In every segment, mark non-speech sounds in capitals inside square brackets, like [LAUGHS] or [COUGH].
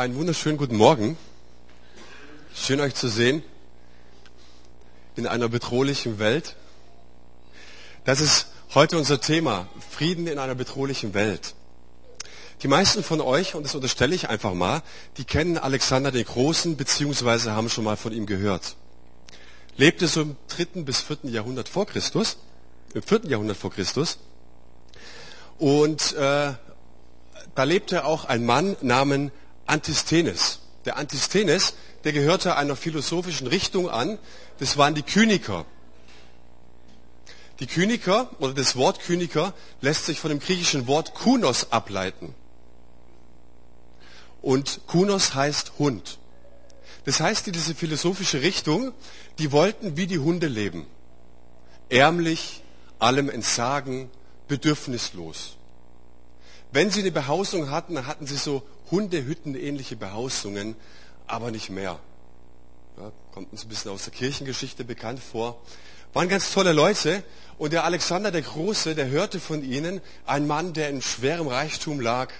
Einen wunderschönen guten Morgen. Schön euch zu sehen in einer bedrohlichen Welt. Das ist heute unser Thema, Frieden in einer bedrohlichen Welt. Die meisten von euch, und das unterstelle ich einfach mal, die kennen Alexander den Großen, beziehungsweise haben schon mal von ihm gehört. Lebte so im dritten bis vierten Jahrhundert vor Christus, im vierten Jahrhundert vor Christus. Und äh, da lebte auch ein Mann namens Antisthenes. Der Antisthenes, der gehörte einer philosophischen Richtung an. Das waren die Kyniker. Die Kyniker oder das Wort Kyniker lässt sich von dem griechischen Wort Kunos ableiten. Und Kunos heißt Hund. Das heißt, diese philosophische Richtung, die wollten wie die Hunde leben. Ärmlich, allem entsagen, bedürfnislos. Wenn sie eine Behausung hatten, dann hatten sie so Hundehütten-ähnliche Behausungen, aber nicht mehr. Ja, kommt uns ein bisschen aus der Kirchengeschichte bekannt vor. Waren ganz tolle Leute. Und der Alexander der Große, der hörte von ihnen, ein Mann, der in schwerem Reichtum lag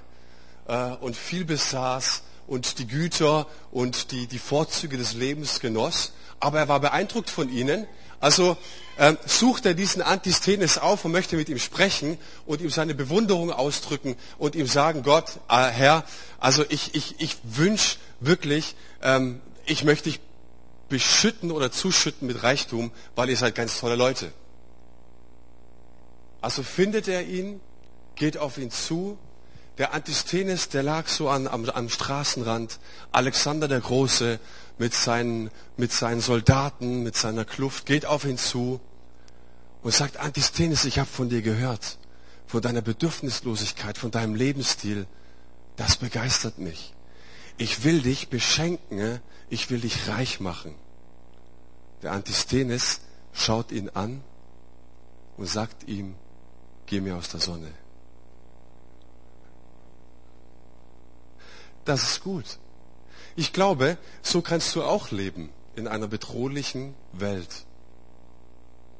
äh, und viel besaß und die Güter und die, die Vorzüge des Lebens genoss. Aber er war beeindruckt von ihnen. Also ähm, sucht er diesen Antisthenes auf und möchte mit ihm sprechen und ihm seine Bewunderung ausdrücken und ihm sagen, Gott, äh, Herr, also ich, ich, ich wünsche wirklich, ähm, ich möchte dich beschütten oder zuschütten mit Reichtum, weil ihr seid ganz tolle Leute. Also findet er ihn, geht auf ihn zu. Der Antisthenes, der lag so an, am, am Straßenrand. Alexander der Große mit seinen, mit seinen Soldaten, mit seiner Kluft, geht auf ihn zu und sagt, Antisthenes, ich habe von dir gehört, von deiner Bedürfnislosigkeit, von deinem Lebensstil. Das begeistert mich. Ich will dich beschenken, ich will dich reich machen. Der Antisthenes schaut ihn an und sagt ihm, geh mir aus der Sonne. Das ist gut. Ich glaube, so kannst du auch leben in einer bedrohlichen Welt.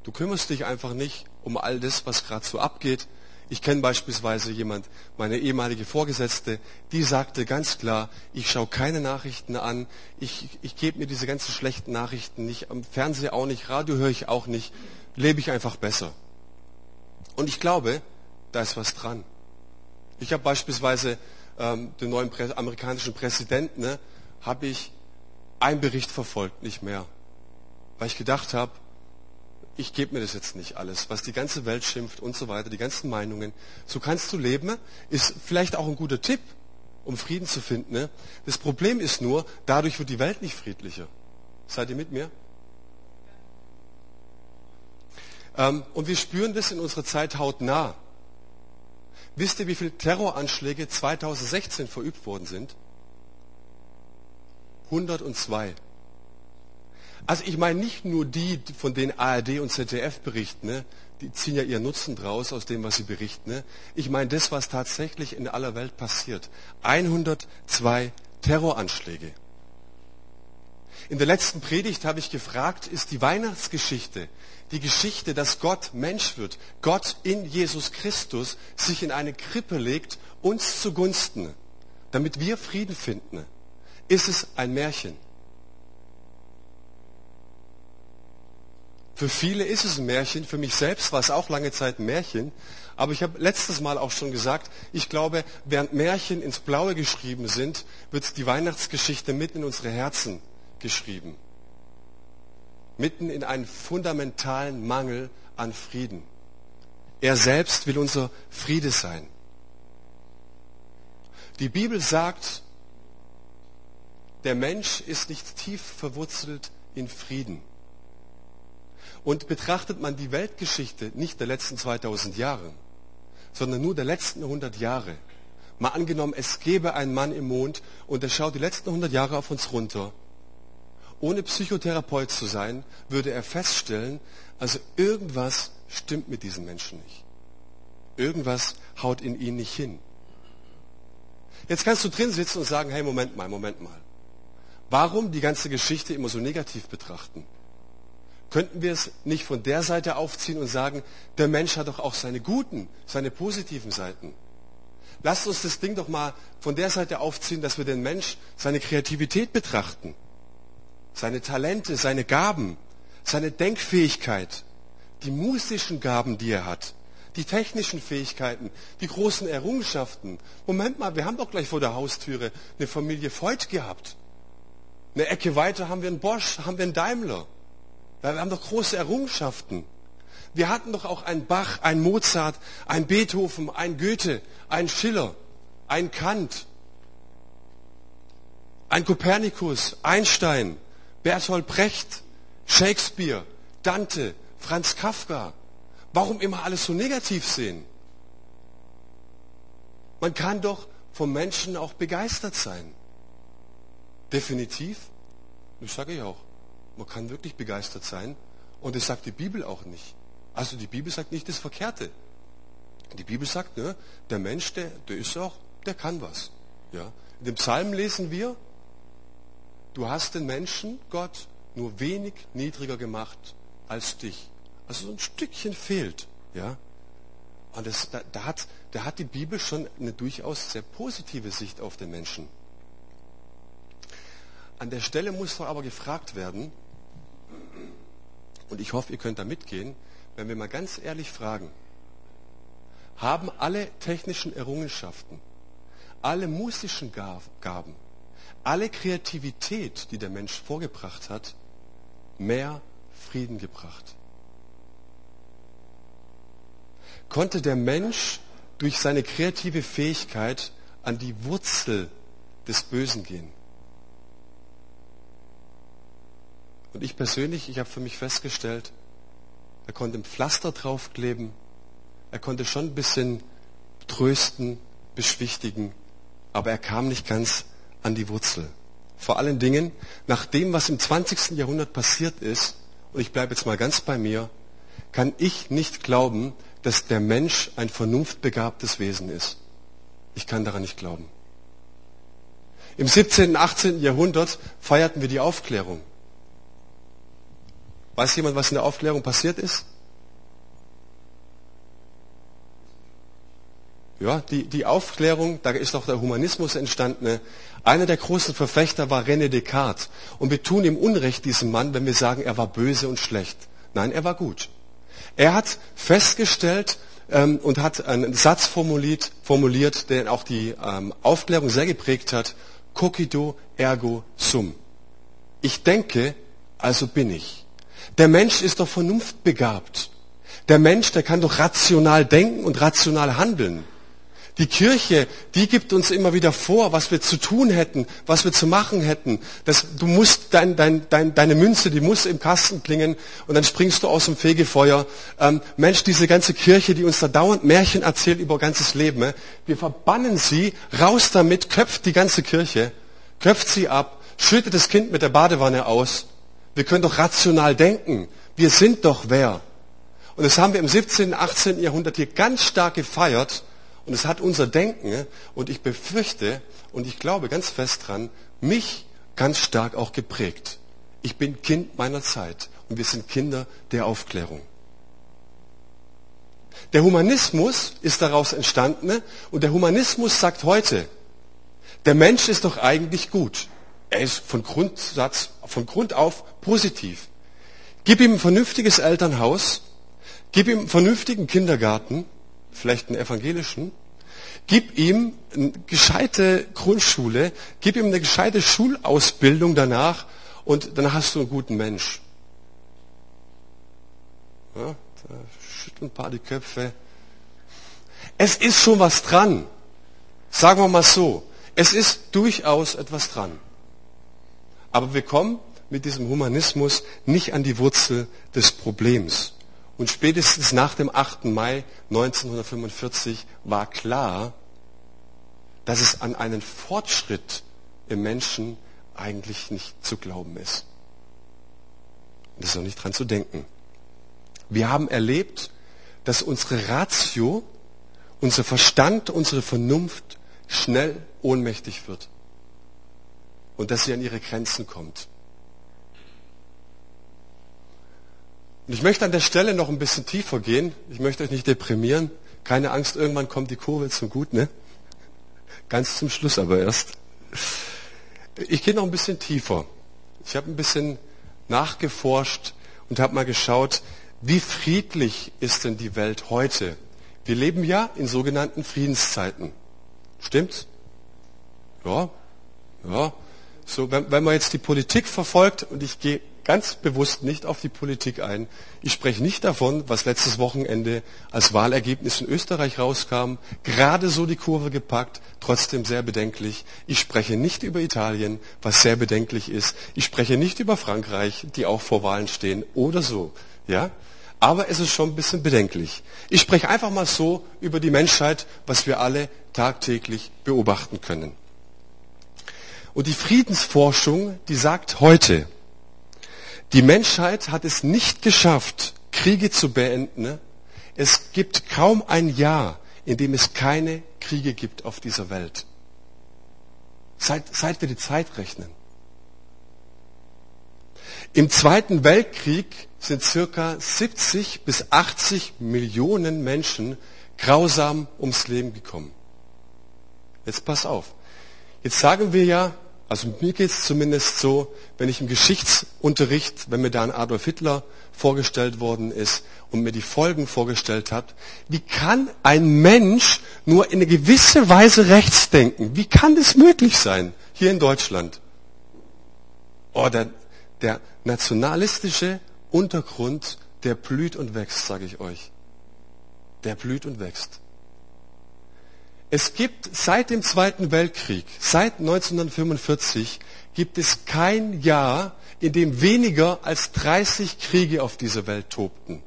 Du kümmerst dich einfach nicht um all das, was gerade so abgeht. Ich kenne beispielsweise jemand, meine ehemalige Vorgesetzte, die sagte ganz klar, ich schaue keine Nachrichten an, ich, ich gebe mir diese ganzen schlechten Nachrichten nicht, am Fernseher auch nicht, Radio höre ich auch nicht, lebe ich einfach besser. Und ich glaube, da ist was dran. Ich habe beispielsweise ähm, den neuen Prä amerikanischen Präsidenten, ne, habe ich einen Bericht verfolgt, nicht mehr. Weil ich gedacht habe, ich gebe mir das jetzt nicht alles, was die ganze Welt schimpft und so weiter, die ganzen Meinungen. So kannst du leben, ist vielleicht auch ein guter Tipp, um Frieden zu finden. Ne? Das Problem ist nur, dadurch wird die Welt nicht friedlicher. Seid ihr mit mir? Ähm, und wir spüren das in unserer Zeit hautnah. Wisst ihr, wie viele Terroranschläge 2016 verübt worden sind? 102. Also ich meine nicht nur die, von denen ARD und ZDF berichten, ne? die ziehen ja ihren Nutzen draus aus dem, was sie berichten. Ne? Ich meine das, was tatsächlich in aller Welt passiert. 102 Terroranschläge. In der letzten Predigt habe ich gefragt, ist die Weihnachtsgeschichte die Geschichte, dass Gott Mensch wird, Gott in Jesus Christus sich in eine Krippe legt, uns zugunsten, damit wir Frieden finden, ist es ein Märchen. Für viele ist es ein Märchen, für mich selbst war es auch lange Zeit ein Märchen, aber ich habe letztes Mal auch schon gesagt, ich glaube, während Märchen ins Blaue geschrieben sind, wird die Weihnachtsgeschichte mitten in unsere Herzen geschrieben. Mitten in einen fundamentalen Mangel an Frieden. Er selbst will unser Friede sein. Die Bibel sagt, der Mensch ist nicht tief verwurzelt in Frieden. Und betrachtet man die Weltgeschichte nicht der letzten 2000 Jahre, sondern nur der letzten 100 Jahre, mal angenommen, es gäbe einen Mann im Mond und er schaut die letzten 100 Jahre auf uns runter, ohne Psychotherapeut zu sein, würde er feststellen, also irgendwas stimmt mit diesem Menschen nicht. Irgendwas haut in ihn nicht hin. Jetzt kannst du drin sitzen und sagen, hey, Moment mal, Moment mal. Warum die ganze Geschichte immer so negativ betrachten? Könnten wir es nicht von der Seite aufziehen und sagen, der Mensch hat doch auch seine guten, seine positiven Seiten. Lasst uns das Ding doch mal von der Seite aufziehen, dass wir den Mensch seine Kreativität betrachten, seine Talente, seine Gaben, seine Denkfähigkeit, die musischen Gaben, die er hat, die technischen Fähigkeiten, die großen Errungenschaften. Moment mal, wir haben doch gleich vor der Haustüre eine Familie Voigt gehabt. Eine Ecke weiter haben wir einen Bosch, haben wir einen Daimler. Wir haben doch große Errungenschaften. Wir hatten doch auch einen Bach, einen Mozart, einen Beethoven, einen Goethe, einen Schiller, einen Kant, einen Kopernikus, Einstein, Bertolt Brecht, Shakespeare, Dante, Franz Kafka. Warum immer alles so negativ sehen? Man kann doch vom Menschen auch begeistert sein. Definitiv. Das sage ich auch. Man kann wirklich begeistert sein. Und das sagt die Bibel auch nicht. Also die Bibel sagt nicht das Verkehrte. Die Bibel sagt, ne, der Mensch, der, der ist auch, der kann was. Ja. In dem Psalm lesen wir, du hast den Menschen, Gott, nur wenig niedriger gemacht als dich. Also so ein Stückchen fehlt. Ja. Und das, da, da, hat, da hat die Bibel schon eine durchaus sehr positive Sicht auf den Menschen. An der Stelle muss doch aber gefragt werden, und ich hoffe, ihr könnt da mitgehen, wenn wir mal ganz ehrlich fragen, haben alle technischen Errungenschaften, alle musischen Gaben, alle Kreativität, die der Mensch vorgebracht hat, mehr Frieden gebracht? Konnte der Mensch durch seine kreative Fähigkeit an die Wurzel des Bösen gehen? Und ich persönlich, ich habe für mich festgestellt, er konnte ein Pflaster draufkleben, er konnte schon ein bisschen trösten, beschwichtigen, aber er kam nicht ganz an die Wurzel. Vor allen Dingen, nach dem, was im 20. Jahrhundert passiert ist, und ich bleibe jetzt mal ganz bei mir, kann ich nicht glauben, dass der Mensch ein vernunftbegabtes Wesen ist. Ich kann daran nicht glauben. Im 17. und 18. Jahrhundert feierten wir die Aufklärung. Weiß jemand, was in der Aufklärung passiert ist? Ja, die, die Aufklärung, da ist auch der Humanismus entstanden. Einer der großen Verfechter war René Descartes. Und wir tun ihm Unrecht, diesem Mann, wenn wir sagen, er war böse und schlecht. Nein, er war gut. Er hat festgestellt ähm, und hat einen Satz formuliert, formuliert der auch die ähm, Aufklärung sehr geprägt hat. Cogito ergo sum. Ich denke, also bin ich. Der Mensch ist doch vernunftbegabt. Der Mensch, der kann doch rational denken und rational handeln. Die Kirche, die gibt uns immer wieder vor, was wir zu tun hätten, was wir zu machen hätten. Das, du musst dein, dein, dein, deine Münze, die muss im Kasten klingen und dann springst du aus dem Fegefeuer. Ähm, Mensch, diese ganze Kirche, die uns da dauernd Märchen erzählt über ganzes Leben, äh, wir verbannen sie, raus damit, köpft die ganze Kirche, köpft sie ab, schüttet das Kind mit der Badewanne aus wir können doch rational denken. Wir sind doch wer. Und das haben wir im 17., 18. Jahrhundert hier ganz stark gefeiert. Und es hat unser Denken, und ich befürchte und ich glaube ganz fest dran, mich ganz stark auch geprägt. Ich bin Kind meiner Zeit und wir sind Kinder der Aufklärung. Der Humanismus ist daraus entstanden und der Humanismus sagt heute, der Mensch ist doch eigentlich gut. Er ist von Grundsatz, von Grund auf positiv. Gib ihm ein vernünftiges Elternhaus, gib ihm einen vernünftigen Kindergarten, vielleicht einen evangelischen, gib ihm eine gescheite Grundschule, gib ihm eine gescheite Schulausbildung danach und dann hast du einen guten Mensch. Ja, da schütteln ein paar die Köpfe. Es ist schon was dran. Sagen wir mal so. Es ist durchaus etwas dran. Aber wir kommen mit diesem Humanismus nicht an die Wurzel des Problems. Und spätestens nach dem 8. Mai 1945 war klar, dass es an einen Fortschritt im Menschen eigentlich nicht zu glauben ist. Es ist auch nicht dran zu denken. Wir haben erlebt, dass unsere Ratio, unser Verstand, unsere Vernunft schnell ohnmächtig wird und dass sie an ihre Grenzen kommt. Und ich möchte an der Stelle noch ein bisschen tiefer gehen. Ich möchte euch nicht deprimieren. Keine Angst, irgendwann kommt die Kurve zum Gut, ne? Ganz zum Schluss aber erst. Ich gehe noch ein bisschen tiefer. Ich habe ein bisschen nachgeforscht und habe mal geschaut, wie friedlich ist denn die Welt heute? Wir leben ja in sogenannten Friedenszeiten. Stimmt's? Ja, ja. So, wenn, wenn man jetzt die Politik verfolgt, und ich gehe ganz bewusst nicht auf die Politik ein. Ich spreche nicht davon, was letztes Wochenende als Wahlergebnis in Österreich rauskam. Gerade so die Kurve gepackt, trotzdem sehr bedenklich. Ich spreche nicht über Italien, was sehr bedenklich ist. Ich spreche nicht über Frankreich, die auch vor Wahlen stehen oder so. Ja? Aber es ist schon ein bisschen bedenklich. Ich spreche einfach mal so über die Menschheit, was wir alle tagtäglich beobachten können. Und die Friedensforschung, die sagt heute, die Menschheit hat es nicht geschafft, Kriege zu beenden. Es gibt kaum ein Jahr, in dem es keine Kriege gibt auf dieser Welt. Seit, seit wir die Zeit rechnen. Im Zweiten Weltkrieg sind circa 70 bis 80 Millionen Menschen grausam ums Leben gekommen. Jetzt pass auf. Jetzt sagen wir ja, also mir geht es zumindest so, wenn ich im Geschichtsunterricht, wenn mir da ein Adolf Hitler vorgestellt worden ist und mir die Folgen vorgestellt hat, wie kann ein Mensch nur in eine gewisse Weise rechts denken? Wie kann das möglich sein hier in Deutschland? Oh, der, der nationalistische Untergrund, der blüht und wächst, sage ich euch. Der blüht und wächst. Es gibt seit dem Zweiten Weltkrieg, seit 1945, gibt es kein Jahr, in dem weniger als 30 Kriege auf dieser Welt tobten.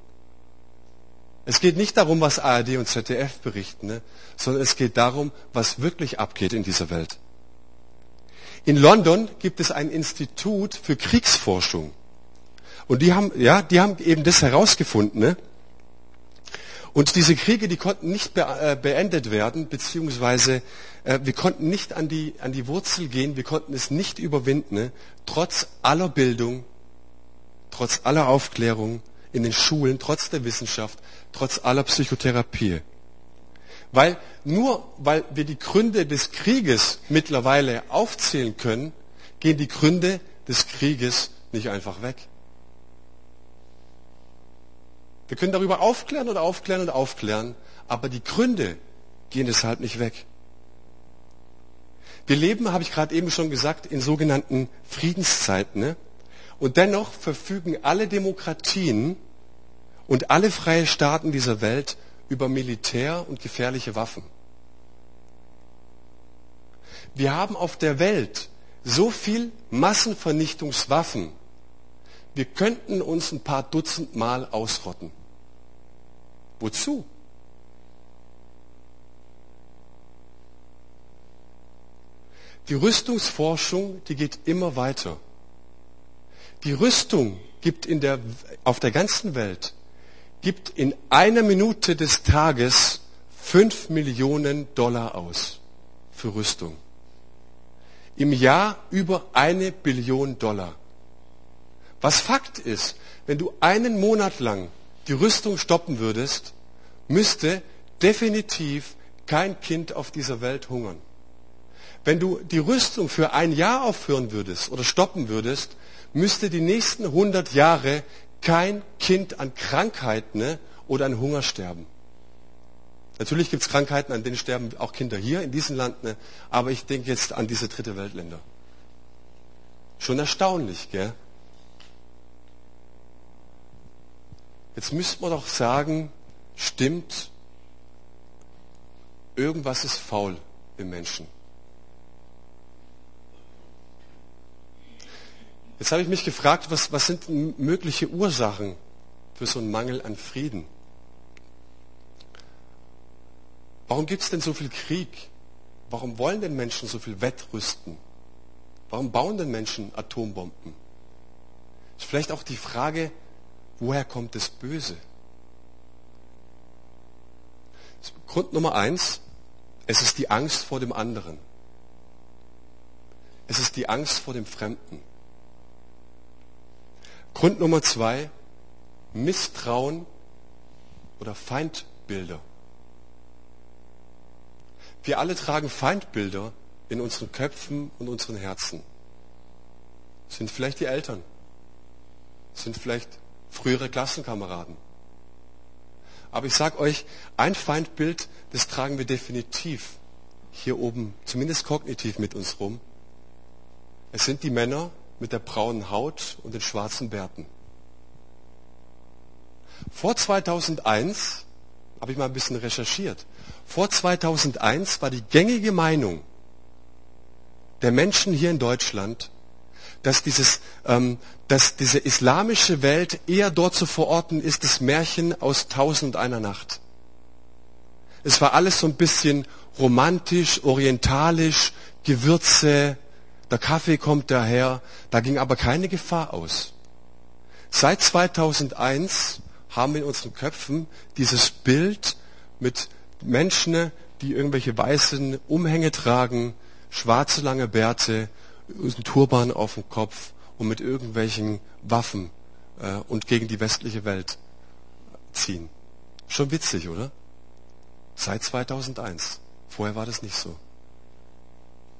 Es geht nicht darum, was ARD und ZDF berichten, ne? sondern es geht darum, was wirklich abgeht in dieser Welt. In London gibt es ein Institut für Kriegsforschung. Und die haben, ja, die haben eben das herausgefunden. Ne? Und diese Kriege, die konnten nicht äh, beendet werden, beziehungsweise äh, wir konnten nicht an die, an die Wurzel gehen, wir konnten es nicht überwinden, trotz aller Bildung, trotz aller Aufklärung in den Schulen, trotz der Wissenschaft, trotz aller Psychotherapie. Weil nur weil wir die Gründe des Krieges mittlerweile aufzählen können, gehen die Gründe des Krieges nicht einfach weg. Wir können darüber aufklären und aufklären und aufklären, aber die Gründe gehen deshalb nicht weg. Wir leben, habe ich gerade eben schon gesagt, in sogenannten Friedenszeiten. Ne? Und dennoch verfügen alle Demokratien und alle freie Staaten dieser Welt über Militär und gefährliche Waffen. Wir haben auf der Welt so viel Massenvernichtungswaffen, wir könnten uns ein paar Dutzend Mal ausrotten. Wozu? Die Rüstungsforschung, die geht immer weiter. Die Rüstung gibt in der, auf der ganzen Welt, gibt in einer Minute des Tages fünf Millionen Dollar aus für Rüstung. Im Jahr über eine Billion Dollar. Was Fakt ist, wenn du einen Monat lang die Rüstung stoppen würdest, müsste definitiv kein Kind auf dieser Welt hungern. Wenn du die Rüstung für ein Jahr aufhören würdest oder stoppen würdest, müsste die nächsten 100 Jahre kein Kind an Krankheiten ne, oder an Hunger sterben. Natürlich gibt es Krankheiten, an denen sterben auch Kinder hier in diesem Land, ne, aber ich denke jetzt an diese dritte Weltländer. Schon erstaunlich, gell? Jetzt müsste man doch sagen, stimmt, irgendwas ist faul im Menschen. Jetzt habe ich mich gefragt, was, was sind mögliche Ursachen für so einen Mangel an Frieden? Warum gibt es denn so viel Krieg? Warum wollen denn Menschen so viel wettrüsten? Warum bauen denn Menschen Atombomben? Ist vielleicht auch die Frage, Woher kommt das Böse? Grund Nummer eins, es ist die Angst vor dem anderen. Es ist die Angst vor dem Fremden. Grund Nummer zwei, Misstrauen oder Feindbilder. Wir alle tragen Feindbilder in unseren Köpfen und unseren Herzen. Sind vielleicht die Eltern, sind vielleicht frühere Klassenkameraden. Aber ich sage euch, ein Feindbild, das tragen wir definitiv hier oben, zumindest kognitiv mit uns rum. Es sind die Männer mit der braunen Haut und den schwarzen Bärten. Vor 2001 habe ich mal ein bisschen recherchiert. Vor 2001 war die gängige Meinung der Menschen hier in Deutschland, dass, dieses, ähm, dass diese islamische Welt eher dort zu verorten ist, das Märchen aus Tausend einer Nacht. Es war alles so ein bisschen romantisch, orientalisch, Gewürze, der Kaffee kommt daher, da ging aber keine Gefahr aus. Seit 2001 haben wir in unseren Köpfen dieses Bild mit Menschen, die irgendwelche weißen Umhänge tragen, schwarze lange Bärte, einen Turban auf dem Kopf und mit irgendwelchen Waffen äh, und gegen die westliche Welt ziehen. Schon witzig, oder? Seit 2001. Vorher war das nicht so.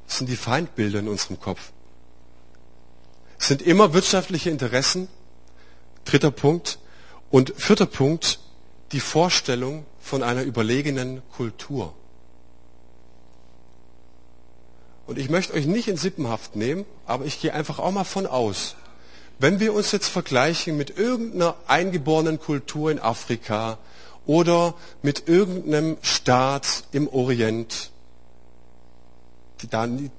Das sind die Feindbilder in unserem Kopf. Es sind immer wirtschaftliche Interessen. Dritter Punkt. Und vierter Punkt, die Vorstellung von einer überlegenen Kultur. Und ich möchte euch nicht in Sippenhaft nehmen, aber ich gehe einfach auch mal von aus. Wenn wir uns jetzt vergleichen mit irgendeiner eingeborenen Kultur in Afrika oder mit irgendeinem Staat im Orient,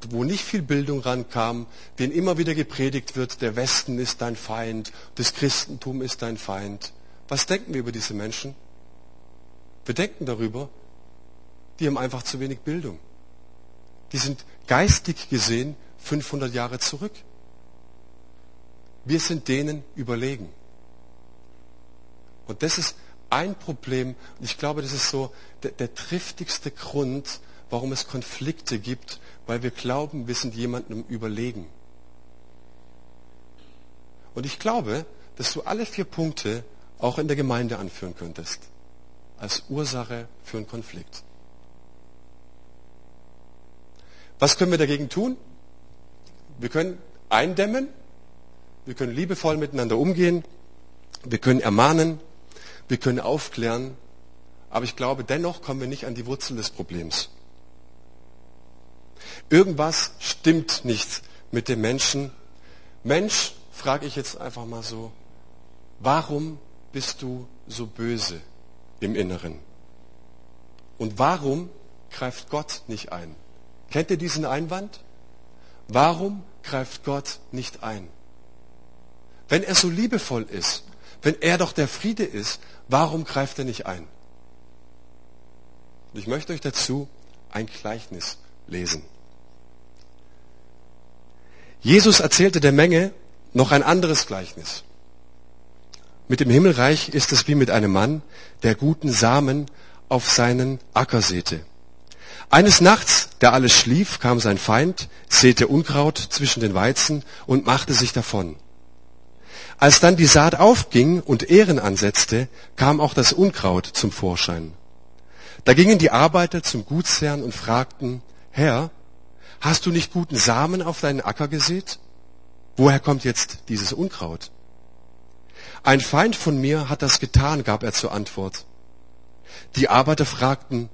wo nicht viel Bildung rankam, denen immer wieder gepredigt wird, der Westen ist dein Feind, das Christentum ist dein Feind. Was denken wir über diese Menschen? Wir denken darüber, die haben einfach zu wenig Bildung. Die sind geistig gesehen 500 Jahre zurück. Wir sind denen überlegen. Und das ist ein Problem, und ich glaube, das ist so der, der triftigste Grund, warum es Konflikte gibt, weil wir glauben, wir sind jemandem überlegen. Und ich glaube, dass du alle vier Punkte auch in der Gemeinde anführen könntest, als Ursache für einen Konflikt. Was können wir dagegen tun? Wir können eindämmen, wir können liebevoll miteinander umgehen, wir können ermahnen, wir können aufklären, aber ich glaube, dennoch kommen wir nicht an die Wurzel des Problems. Irgendwas stimmt nicht mit dem Menschen. Mensch, frage ich jetzt einfach mal so, warum bist du so böse im Inneren? Und warum greift Gott nicht ein? Kennt ihr diesen Einwand? Warum greift Gott nicht ein? Wenn er so liebevoll ist, wenn er doch der Friede ist, warum greift er nicht ein? Ich möchte euch dazu ein Gleichnis lesen. Jesus erzählte der Menge noch ein anderes Gleichnis. Mit dem Himmelreich ist es wie mit einem Mann, der guten Samen auf seinen Acker säte. Eines Nachts, da alles schlief, kam sein Feind, säte Unkraut zwischen den Weizen und machte sich davon. Als dann die Saat aufging und Ehren ansetzte, kam auch das Unkraut zum Vorschein. Da gingen die Arbeiter zum Gutsherrn und fragten, Herr, hast du nicht guten Samen auf deinen Acker gesät? Woher kommt jetzt dieses Unkraut? Ein Feind von mir hat das getan, gab er zur Antwort. Die Arbeiter fragten,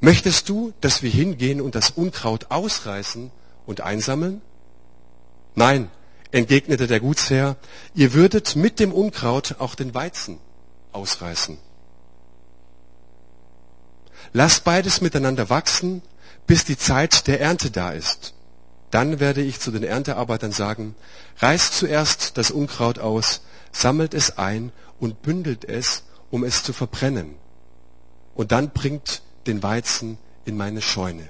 möchtest du, dass wir hingehen und das Unkraut ausreißen und einsammeln? Nein, entgegnete der Gutsherr, ihr würdet mit dem Unkraut auch den Weizen ausreißen. Lasst beides miteinander wachsen, bis die Zeit der Ernte da ist. Dann werde ich zu den Erntearbeitern sagen, reißt zuerst das Unkraut aus, sammelt es ein und bündelt es, um es zu verbrennen. Und dann bringt den Weizen in meine Scheune.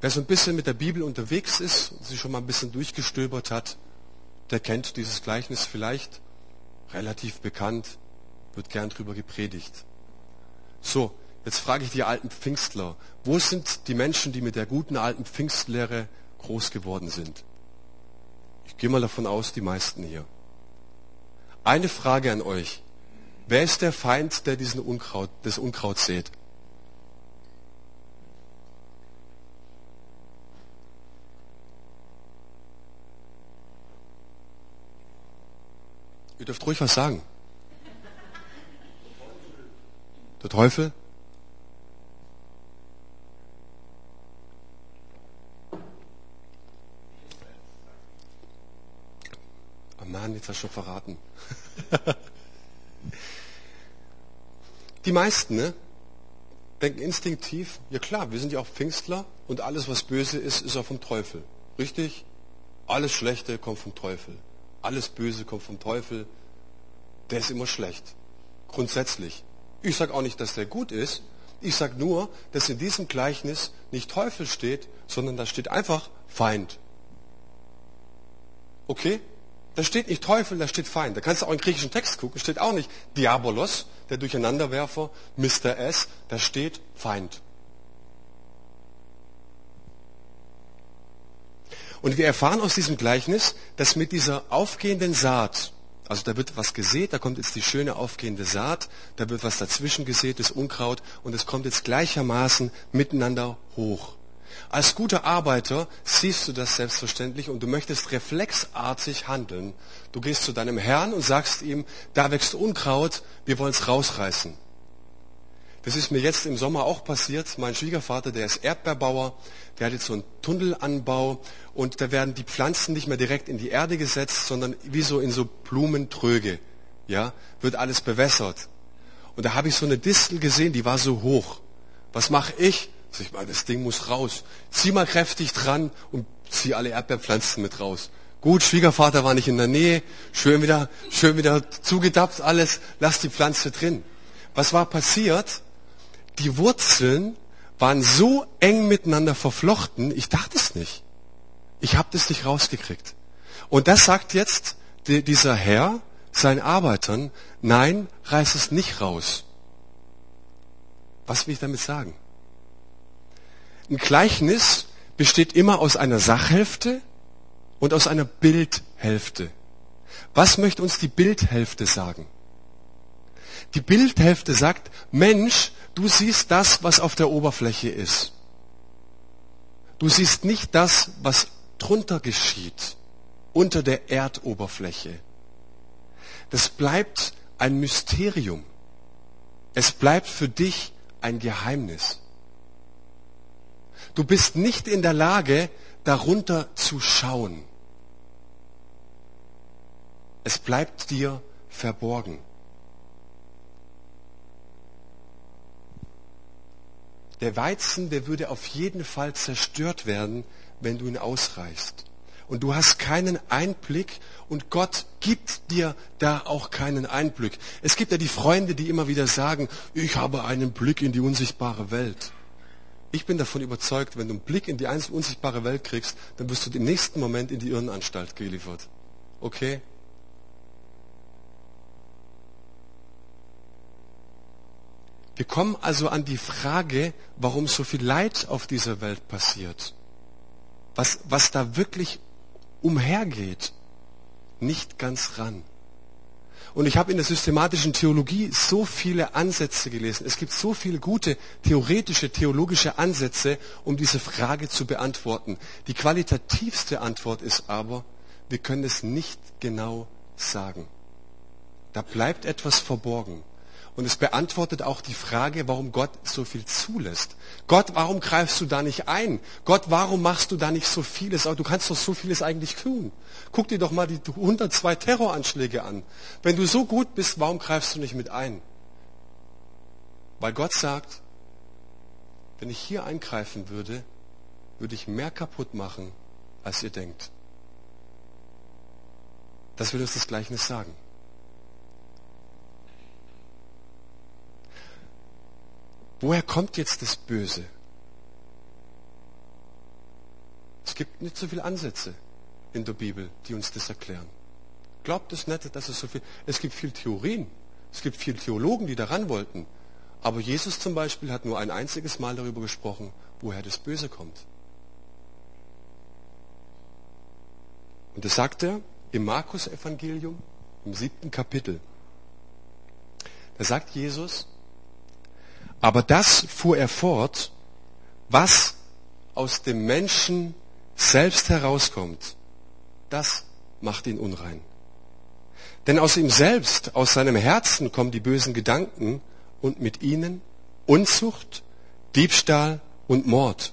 Wer so ein bisschen mit der Bibel unterwegs ist, sich schon mal ein bisschen durchgestöbert hat, der kennt dieses Gleichnis vielleicht, relativ bekannt, wird gern drüber gepredigt. So, jetzt frage ich die alten Pfingstler, wo sind die Menschen, die mit der guten alten Pfingstlehre groß geworden sind? Ich gehe mal davon aus, die meisten hier. Eine Frage an euch. Wer ist der Feind, der diesen Unkraut, das Unkraut sät? Ihr dürft ruhig was sagen. Der Teufel? Oh Mann, jetzt hast du schon verraten. [LAUGHS] Die meisten, ne? Denken instinktiv, ja klar, wir sind ja auch Pfingstler und alles, was böse ist, ist auch vom Teufel. Richtig? Alles Schlechte kommt vom Teufel. Alles Böse kommt vom Teufel. Der ist immer schlecht. Grundsätzlich. Ich sage auch nicht, dass der gut ist. Ich sage nur, dass in diesem Gleichnis nicht Teufel steht, sondern da steht einfach Feind. Okay? Da steht nicht Teufel, da steht Feind. Da kannst du auch in griechischen Text gucken, steht auch nicht Diabolos, der Durcheinanderwerfer, Mr. S, da steht Feind. Und wir erfahren aus diesem Gleichnis, dass mit dieser aufgehenden Saat, also da wird was gesät, da kommt jetzt die schöne aufgehende Saat, da wird was dazwischen gesät, das Unkraut, und es kommt jetzt gleichermaßen miteinander hoch. Als guter Arbeiter siehst du das selbstverständlich und du möchtest reflexartig handeln. Du gehst zu deinem Herrn und sagst ihm, da wächst Unkraut, wir wollen es rausreißen. Das ist mir jetzt im Sommer auch passiert. Mein Schwiegervater, der ist Erdbeerbauer, der hat jetzt so einen Tunnelanbau und da werden die Pflanzen nicht mehr direkt in die Erde gesetzt, sondern wie so in so Blumentröge. Ja, wird alles bewässert. Und da habe ich so eine Distel gesehen, die war so hoch. Was mache ich? Sag ich mal, das Ding muss raus. Zieh mal kräftig dran und zieh alle Erdbeerpflanzen mit raus. Gut, Schwiegervater war nicht in der Nähe, schön wieder, schön wieder zugedappt alles, lass die Pflanze drin. Was war passiert? Die Wurzeln waren so eng miteinander verflochten, ich dachte es nicht. Ich habe das nicht rausgekriegt. Und das sagt jetzt dieser Herr seinen Arbeitern, nein, reiß es nicht raus. Was will ich damit sagen? Ein Gleichnis besteht immer aus einer Sachhälfte und aus einer Bildhälfte. Was möchte uns die Bildhälfte sagen? Die Bildhälfte sagt, Mensch, du siehst das, was auf der Oberfläche ist. Du siehst nicht das, was drunter geschieht, unter der Erdoberfläche. Das bleibt ein Mysterium. Es bleibt für dich ein Geheimnis. Du bist nicht in der Lage, darunter zu schauen. Es bleibt dir verborgen. Der Weizen, der würde auf jeden Fall zerstört werden, wenn du ihn ausreißt. Und du hast keinen Einblick und Gott gibt dir da auch keinen Einblick. Es gibt ja die Freunde, die immer wieder sagen, ich habe einen Blick in die unsichtbare Welt. Ich bin davon überzeugt, wenn du einen Blick in die unsichtbare Welt kriegst, dann wirst du im nächsten Moment in die Irrenanstalt geliefert. Okay? Wir kommen also an die Frage, warum so viel Leid auf dieser Welt passiert. Was, was da wirklich umhergeht, nicht ganz ran. Und ich habe in der systematischen Theologie so viele Ansätze gelesen. Es gibt so viele gute theoretische, theologische Ansätze, um diese Frage zu beantworten. Die qualitativste Antwort ist aber, wir können es nicht genau sagen. Da bleibt etwas verborgen. Und es beantwortet auch die Frage, warum Gott so viel zulässt. Gott, warum greifst du da nicht ein? Gott, warum machst du da nicht so vieles? Aber du kannst doch so vieles eigentlich tun. Guck dir doch mal die 102 Terroranschläge an. Wenn du so gut bist, warum greifst du nicht mit ein? Weil Gott sagt, wenn ich hier eingreifen würde, würde ich mehr kaputt machen, als ihr denkt. Das will uns das Gleichnis sagen. Woher kommt jetzt das Böse? Es gibt nicht so viele Ansätze in der Bibel, die uns das erklären. Glaubt es nicht, dass es so viel. Es gibt viele Theorien. Es gibt viele Theologen, die daran wollten. Aber Jesus zum Beispiel hat nur ein einziges Mal darüber gesprochen, woher das Böse kommt. Und das sagt er im Markus-Evangelium, im siebten Kapitel. Da sagt Jesus, aber das fuhr er fort, was aus dem Menschen selbst herauskommt, das macht ihn unrein. Denn aus ihm selbst, aus seinem Herzen kommen die bösen Gedanken und mit ihnen Unzucht, Diebstahl und Mord,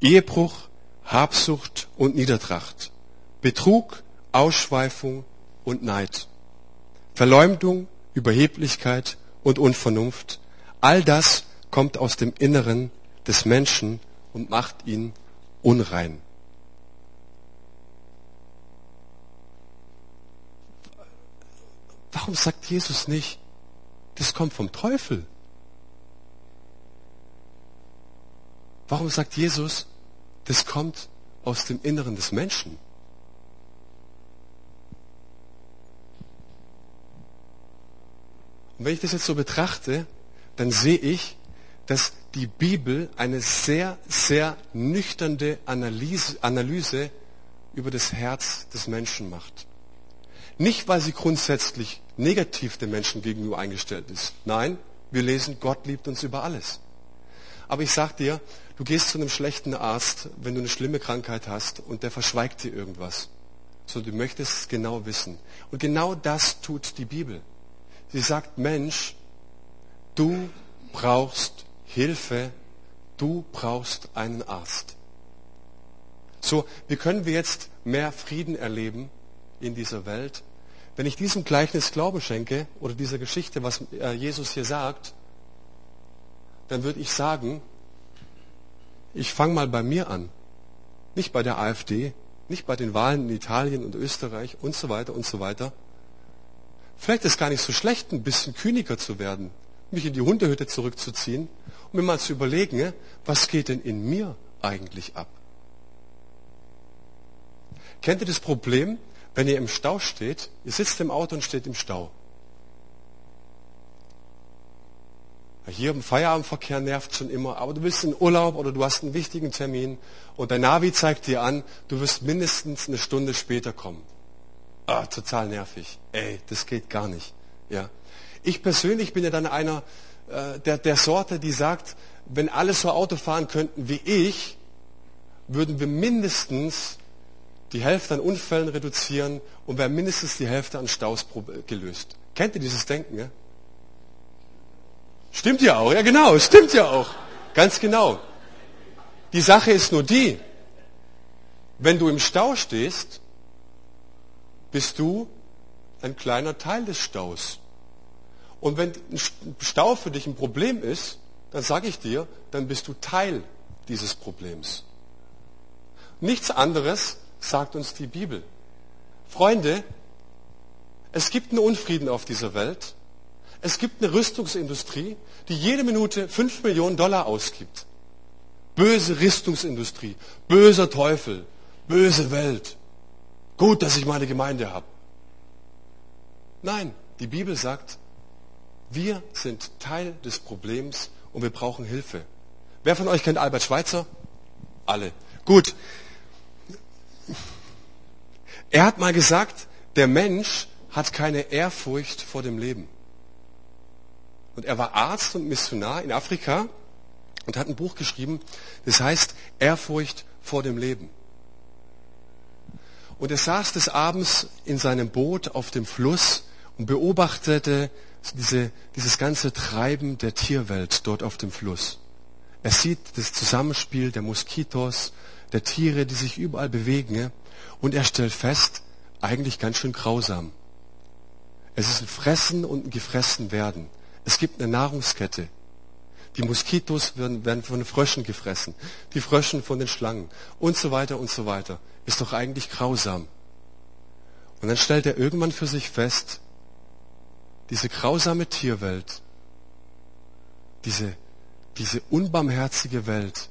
Ehebruch, Habsucht und Niedertracht, Betrug, Ausschweifung und Neid, Verleumdung, Überheblichkeit und Unvernunft. All das kommt aus dem Inneren des Menschen und macht ihn unrein. Warum sagt Jesus nicht, das kommt vom Teufel? Warum sagt Jesus, das kommt aus dem Inneren des Menschen? Und wenn ich das jetzt so betrachte, dann sehe ich, dass die Bibel eine sehr, sehr nüchternde Analyse, Analyse über das Herz des Menschen macht. Nicht, weil sie grundsätzlich negativ dem Menschen gegenüber eingestellt ist. Nein, wir lesen, Gott liebt uns über alles. Aber ich sag dir, du gehst zu einem schlechten Arzt, wenn du eine schlimme Krankheit hast und der verschweigt dir irgendwas. So, du möchtest es genau wissen. Und genau das tut die Bibel. Sie sagt, Mensch, du brauchst Hilfe, du brauchst einen Arzt. So, wie können wir jetzt mehr Frieden erleben in dieser Welt? Wenn ich diesem Gleichnis Glaube schenke oder dieser Geschichte, was äh, Jesus hier sagt, dann würde ich sagen, ich fange mal bei mir an. Nicht bei der AfD, nicht bei den Wahlen in Italien und Österreich und so weiter und so weiter. Vielleicht ist es gar nicht so schlecht, ein bisschen kühniger zu werden, mich in die Hundehütte zurückzuziehen und mir mal zu überlegen, was geht denn in mir eigentlich ab? Kennt ihr das Problem, wenn ihr im Stau steht, ihr sitzt im Auto und steht im Stau. Hier im Feierabendverkehr nervt schon immer, aber du bist in Urlaub oder du hast einen wichtigen Termin und dein Navi zeigt dir an, du wirst mindestens eine Stunde später kommen. Ah, total nervig. Ey, das geht gar nicht. Ja. Ich persönlich bin ja dann einer äh, der, der Sorte, die sagt, wenn alle so Auto fahren könnten wie ich, würden wir mindestens die Hälfte an Unfällen reduzieren und wären mindestens die Hälfte an Staus gelöst. Kennt ihr dieses Denken? Ja? Stimmt ja auch, ja genau, stimmt ja auch. Ganz genau. Die Sache ist nur die, wenn du im Stau stehst, bist du ein kleiner Teil des Staus. Und wenn ein Stau für dich ein Problem ist, dann sage ich dir, dann bist du Teil dieses Problems. Nichts anderes sagt uns die Bibel. Freunde, es gibt einen Unfrieden auf dieser Welt. Es gibt eine Rüstungsindustrie, die jede Minute fünf Millionen Dollar ausgibt. Böse Rüstungsindustrie, böser Teufel, böse Welt. Gut, dass ich meine Gemeinde habe. Nein, die Bibel sagt, wir sind Teil des Problems und wir brauchen Hilfe. Wer von euch kennt Albert Schweitzer? Alle. Gut. Er hat mal gesagt, der Mensch hat keine Ehrfurcht vor dem Leben. Und er war Arzt und Missionar in Afrika und hat ein Buch geschrieben, das heißt Ehrfurcht vor dem Leben. Und er saß des Abends in seinem Boot auf dem Fluss und beobachtete diese, dieses ganze Treiben der Tierwelt dort auf dem Fluss. Er sieht das Zusammenspiel der Moskitos, der Tiere, die sich überall bewegen, und er stellt fest, eigentlich ganz schön grausam. Es ist ein Fressen und ein Gefressen werden. Es gibt eine Nahrungskette. Die Moskitos werden, werden von den Fröschen gefressen, die Fröschen von den Schlangen und so weiter und so weiter. Ist doch eigentlich grausam. Und dann stellt er irgendwann für sich fest, diese grausame Tierwelt, diese, diese unbarmherzige Welt,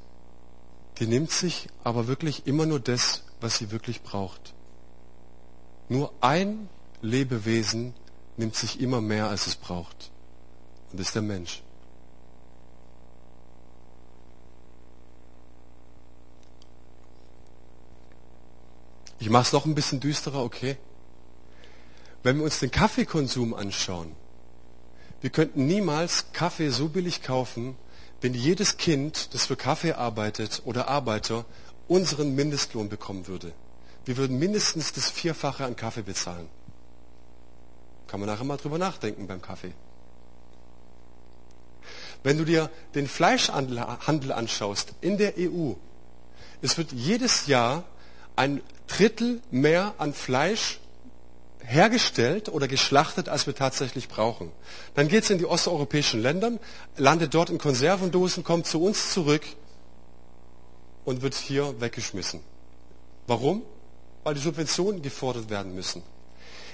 die nimmt sich aber wirklich immer nur das, was sie wirklich braucht. Nur ein Lebewesen nimmt sich immer mehr, als es braucht. Und das ist der Mensch. Ich mache es noch ein bisschen düsterer, okay? Wenn wir uns den Kaffeekonsum anschauen, wir könnten niemals Kaffee so billig kaufen, wenn jedes Kind, das für Kaffee arbeitet oder Arbeiter, unseren Mindestlohn bekommen würde. Wir würden mindestens das Vierfache an Kaffee bezahlen. Kann man nachher mal drüber nachdenken beim Kaffee. Wenn du dir den Fleischhandel anschaust in der EU, es wird jedes Jahr ein Drittel mehr an Fleisch hergestellt oder geschlachtet, als wir tatsächlich brauchen. Dann geht es in die osteuropäischen Länder, landet dort in Konservendosen, kommt zu uns zurück und wird hier weggeschmissen. Warum? Weil die Subventionen gefordert werden müssen.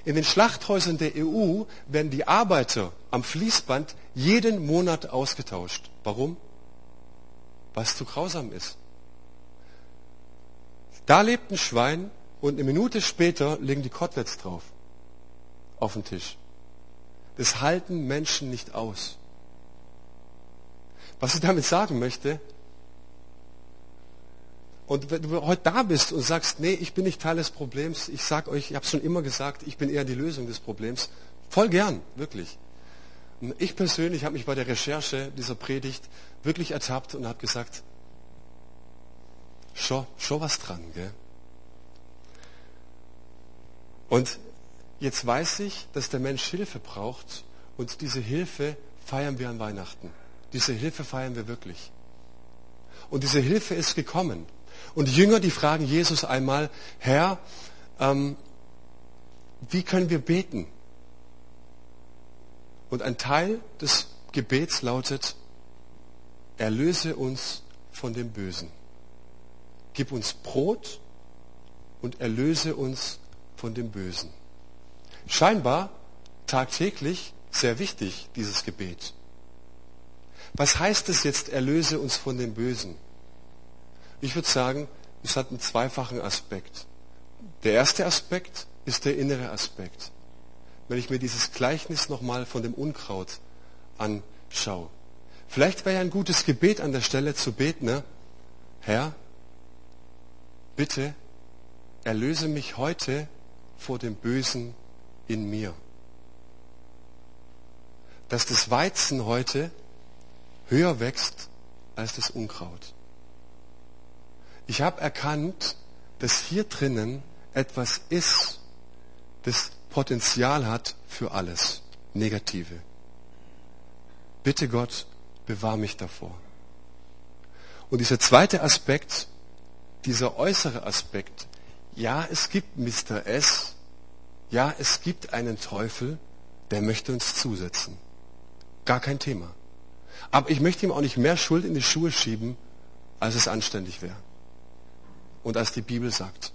In den Schlachthäusern der EU werden die Arbeiter am Fließband jeden Monat ausgetauscht. Warum? Weil es zu grausam ist. Da lebt ein Schwein und eine Minute später liegen die Koteletts drauf auf den Tisch. Das halten Menschen nicht aus. Was ich damit sagen möchte, und wenn du heute da bist und sagst, nee, ich bin nicht Teil des Problems, ich sage euch, ich habe schon immer gesagt, ich bin eher die Lösung des Problems, voll gern, wirklich. Und ich persönlich habe mich bei der Recherche dieser Predigt wirklich ertappt und habe gesagt, schon, schon was dran, gell? Und jetzt weiß ich, dass der Mensch Hilfe braucht und diese Hilfe feiern wir an Weihnachten. Diese Hilfe feiern wir wirklich. Und diese Hilfe ist gekommen. Und die Jünger, die fragen Jesus einmal, Herr, ähm, wie können wir beten? Und ein Teil des Gebets lautet, erlöse uns von dem Bösen. Gib uns Brot und erlöse uns von dem Bösen. Scheinbar tagtäglich sehr wichtig, dieses Gebet. Was heißt es jetzt, erlöse uns von dem Bösen? Ich würde sagen, es hat einen zweifachen Aspekt. Der erste Aspekt ist der innere Aspekt. Wenn ich mir dieses Gleichnis nochmal von dem Unkraut anschaue. Vielleicht wäre ja ein gutes Gebet an der Stelle zu beten, ne? Herr, bitte erlöse mich heute vor dem Bösen in mir. Dass das Weizen heute höher wächst als das Unkraut. Ich habe erkannt, dass hier drinnen etwas ist, das Potenzial hat für alles Negative. Bitte Gott, bewahr mich davor. Und dieser zweite Aspekt, dieser äußere Aspekt, ja, es gibt Mr. S, ja, es gibt einen Teufel, der möchte uns zusetzen. Gar kein Thema. Aber ich möchte ihm auch nicht mehr Schuld in die Schuhe schieben, als es anständig wäre. Und als die Bibel sagt.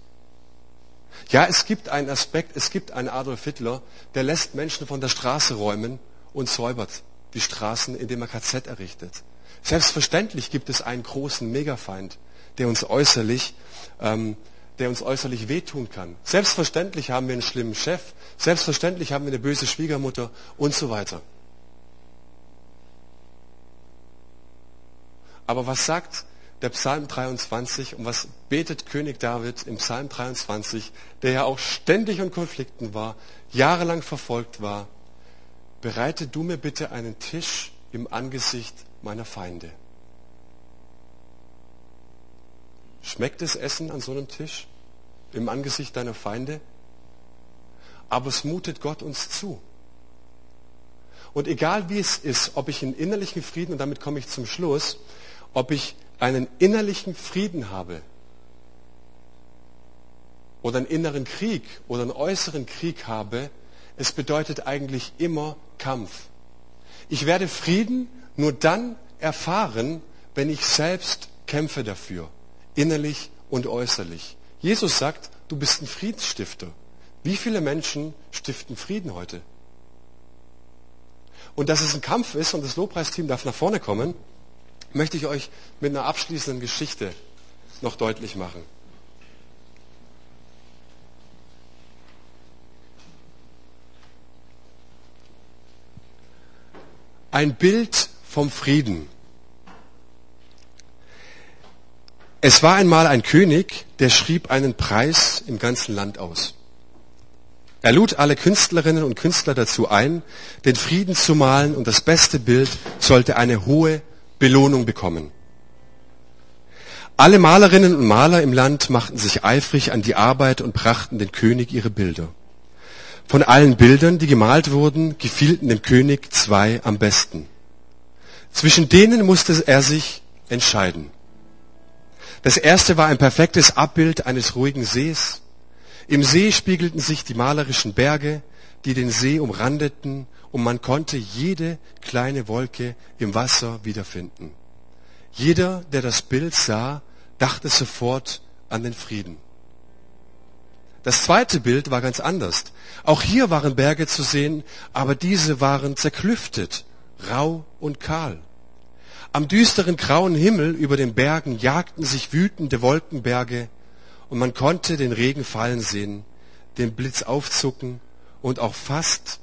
Ja, es gibt einen Aspekt, es gibt einen Adolf Hitler, der lässt Menschen von der Straße räumen und säubert die Straßen, indem er KZ errichtet. Selbstverständlich gibt es einen großen Megafeind, der uns äußerlich ähm, der uns äußerlich wehtun kann. Selbstverständlich haben wir einen schlimmen Chef, selbstverständlich haben wir eine böse Schwiegermutter und so weiter. Aber was sagt der Psalm 23 und was betet König David im Psalm 23, der ja auch ständig in Konflikten war, jahrelang verfolgt war? Bereite du mir bitte einen Tisch im Angesicht meiner Feinde. Schmeckt das Essen an so einem Tisch im Angesicht deiner Feinde? Aber es mutet Gott uns zu. Und egal wie es ist, ob ich einen innerlichen Frieden, und damit komme ich zum Schluss, ob ich einen innerlichen Frieden habe oder einen inneren Krieg oder einen äußeren Krieg habe, es bedeutet eigentlich immer Kampf. Ich werde Frieden nur dann erfahren, wenn ich selbst kämpfe dafür innerlich und äußerlich. Jesus sagt, du bist ein Friedensstifter. Wie viele Menschen stiften Frieden heute? Und dass es ein Kampf ist und das Lobpreisteam darf nach vorne kommen, möchte ich euch mit einer abschließenden Geschichte noch deutlich machen. Ein Bild vom Frieden. Es war einmal ein König, der schrieb einen Preis im ganzen Land aus. Er lud alle Künstlerinnen und Künstler dazu ein, den Frieden zu malen und das beste Bild sollte eine hohe Belohnung bekommen. Alle Malerinnen und Maler im Land machten sich eifrig an die Arbeit und brachten den König ihre Bilder. Von allen Bildern, die gemalt wurden, gefielten dem König zwei am besten. Zwischen denen musste er sich entscheiden. Das erste war ein perfektes Abbild eines ruhigen Sees. Im See spiegelten sich die malerischen Berge, die den See umrandeten, und man konnte jede kleine Wolke im Wasser wiederfinden. Jeder, der das Bild sah, dachte sofort an den Frieden. Das zweite Bild war ganz anders. Auch hier waren Berge zu sehen, aber diese waren zerklüftet, rau und kahl. Am düsteren grauen Himmel über den Bergen jagten sich wütende Wolkenberge und man konnte den Regen fallen sehen, den Blitz aufzucken und auch fast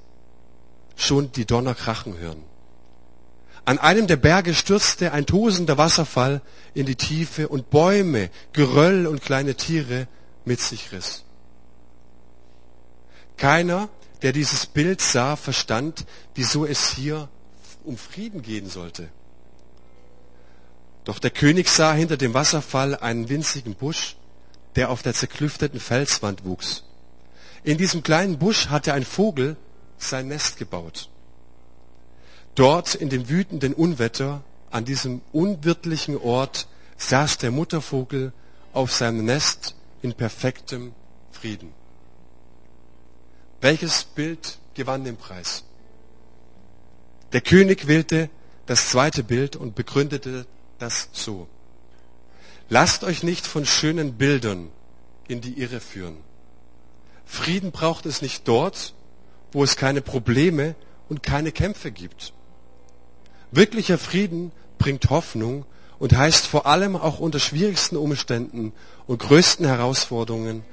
schon die Donner krachen hören. An einem der Berge stürzte ein tosender Wasserfall in die Tiefe und Bäume, Geröll und kleine Tiere mit sich riss. Keiner, der dieses Bild sah, verstand, wieso es hier um Frieden gehen sollte. Doch der König sah hinter dem Wasserfall einen winzigen Busch, der auf der zerklüfteten Felswand wuchs. In diesem kleinen Busch hatte ein Vogel sein Nest gebaut. Dort in dem wütenden Unwetter, an diesem unwirtlichen Ort, saß der Muttervogel auf seinem Nest in perfektem Frieden. Welches Bild gewann den Preis? Der König wählte das zweite Bild und begründete das so. Lasst euch nicht von schönen Bildern in die Irre führen. Frieden braucht es nicht dort, wo es keine Probleme und keine Kämpfe gibt. Wirklicher Frieden bringt Hoffnung und heißt vor allem auch unter schwierigsten Umständen und größten Herausforderungen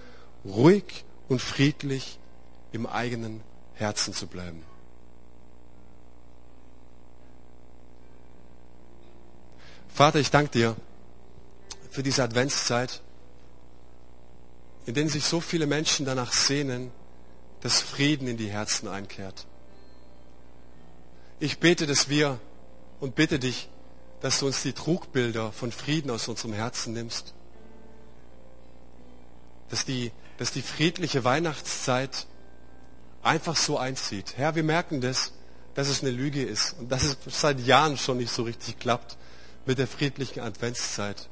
ruhig und friedlich im eigenen Herzen zu bleiben. Vater, ich danke dir für diese Adventszeit, in der sich so viele Menschen danach sehnen, dass Frieden in die Herzen einkehrt. Ich bete, dass wir und bitte dich, dass du uns die Trugbilder von Frieden aus unserem Herzen nimmst. Dass die, dass die friedliche Weihnachtszeit einfach so einzieht. Herr, wir merken das, dass es eine Lüge ist und dass es seit Jahren schon nicht so richtig klappt mit der friedlichen Adventszeit.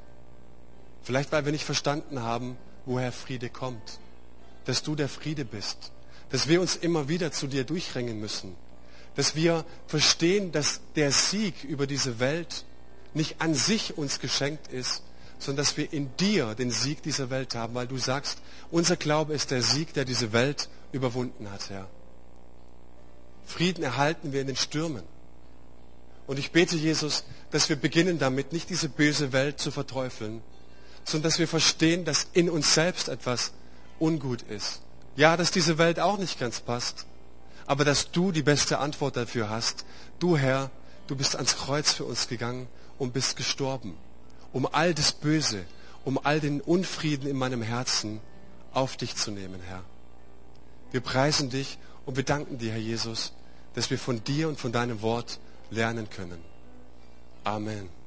Vielleicht, weil wir nicht verstanden haben, woher Friede kommt. Dass du der Friede bist. Dass wir uns immer wieder zu dir durchringen müssen dass wir verstehen, dass der Sieg über diese Welt nicht an sich uns geschenkt ist, sondern dass wir in dir den Sieg dieser Welt haben, weil du sagst, unser Glaube ist der Sieg, der diese Welt überwunden hat, Herr. Frieden erhalten wir in den Stürmen. Und ich bete, Jesus, dass wir beginnen damit, nicht diese böse Welt zu verteufeln, sondern dass wir verstehen, dass in uns selbst etwas ungut ist. Ja, dass diese Welt auch nicht ganz passt aber dass du die beste Antwort dafür hast. Du, Herr, du bist ans Kreuz für uns gegangen und bist gestorben, um all das Böse, um all den Unfrieden in meinem Herzen auf dich zu nehmen, Herr. Wir preisen dich und wir danken dir, Herr Jesus, dass wir von dir und von deinem Wort lernen können. Amen.